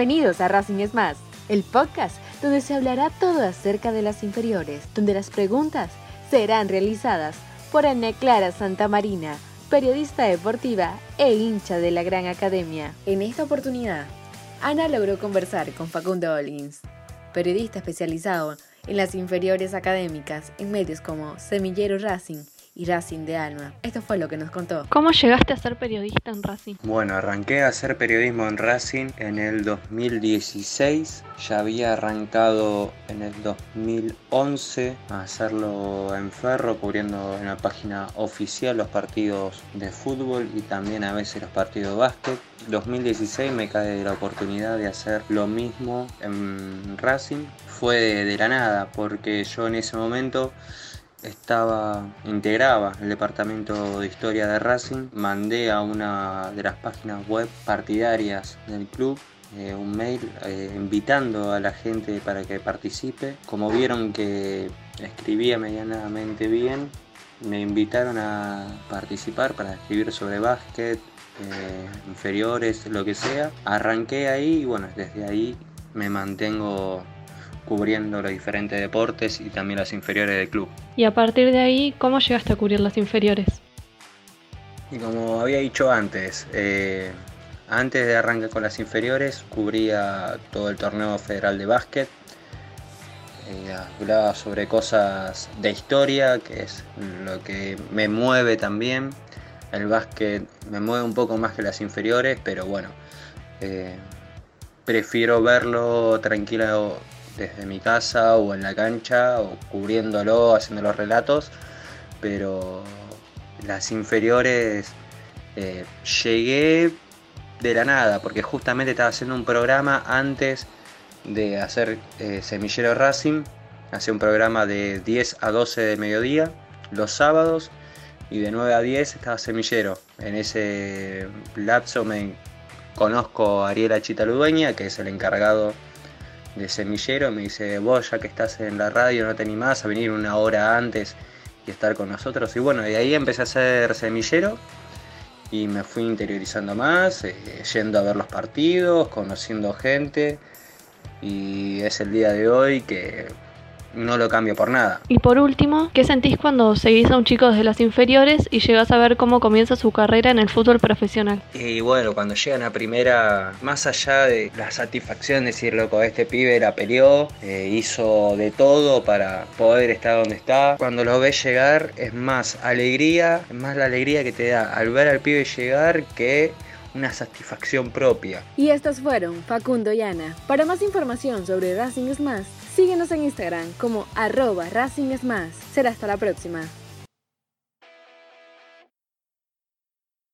Bienvenidos a Racing es Más, el podcast donde se hablará todo acerca de las inferiores, donde las preguntas serán realizadas por Ana Clara Santa Marina, periodista deportiva e hincha de la Gran Academia. En esta oportunidad, Ana logró conversar con Facundo Olins, periodista especializado en las inferiores académicas en medios como Semillero Racing y Racing de Alma. Esto fue lo que nos contó. ¿Cómo llegaste a ser periodista en Racing? Bueno, arranqué a hacer periodismo en Racing en el 2016. Ya había arrancado en el 2011 a hacerlo en Ferro, cubriendo en la página oficial los partidos de fútbol y también a veces los partidos de básquet. 2016 me cae la oportunidad de hacer lo mismo en Racing. Fue de, de la nada, porque yo en ese momento estaba integraba el departamento de historia de Racing. Mandé a una de las páginas web partidarias del club eh, un mail eh, invitando a la gente para que participe. Como vieron que escribía medianamente bien me invitaron a participar para escribir sobre básquet eh, inferiores lo que sea. Arranqué ahí y bueno desde ahí me mantengo cubriendo los diferentes deportes y también las inferiores del club. Y a partir de ahí, ¿cómo llegaste a cubrir las inferiores? Y como había dicho antes, eh, antes de arrancar con las inferiores, cubría todo el torneo federal de básquet. Eh, hablaba sobre cosas de historia, que es lo que me mueve también. El básquet me mueve un poco más que las inferiores, pero bueno, eh, prefiero verlo tranquilo desde mi casa o en la cancha o cubriéndolo, haciendo los relatos, pero las inferiores eh, llegué de la nada, porque justamente estaba haciendo un programa antes de hacer eh, Semillero Racing, hacía un programa de 10 a 12 de mediodía, los sábados, y de 9 a 10 estaba Semillero. En ese lapso me conozco a Ariela Chitaludueña, que es el encargado de semillero, me dice, vos ya que estás en la radio no te animás a venir una hora antes y estar con nosotros. Y bueno, de ahí empecé a ser semillero y me fui interiorizando más, eh, yendo a ver los partidos, conociendo gente y es el día de hoy que no lo cambio por nada. Y por último, ¿qué sentís cuando seguís a un chico desde las inferiores y llegas a ver cómo comienza su carrera en el fútbol profesional? Y bueno, cuando llegan a primera, más allá de la satisfacción de decir, loco, este pibe la peleó, eh, hizo de todo para poder estar donde está, cuando lo ves llegar es más alegría, es más la alegría que te da al ver al pibe llegar que una satisfacción propia. Y estas fueron Facundo y Ana. Para más información sobre Racing es Más, síguenos en Instagram como arroba Racing es Más. Será hasta la próxima.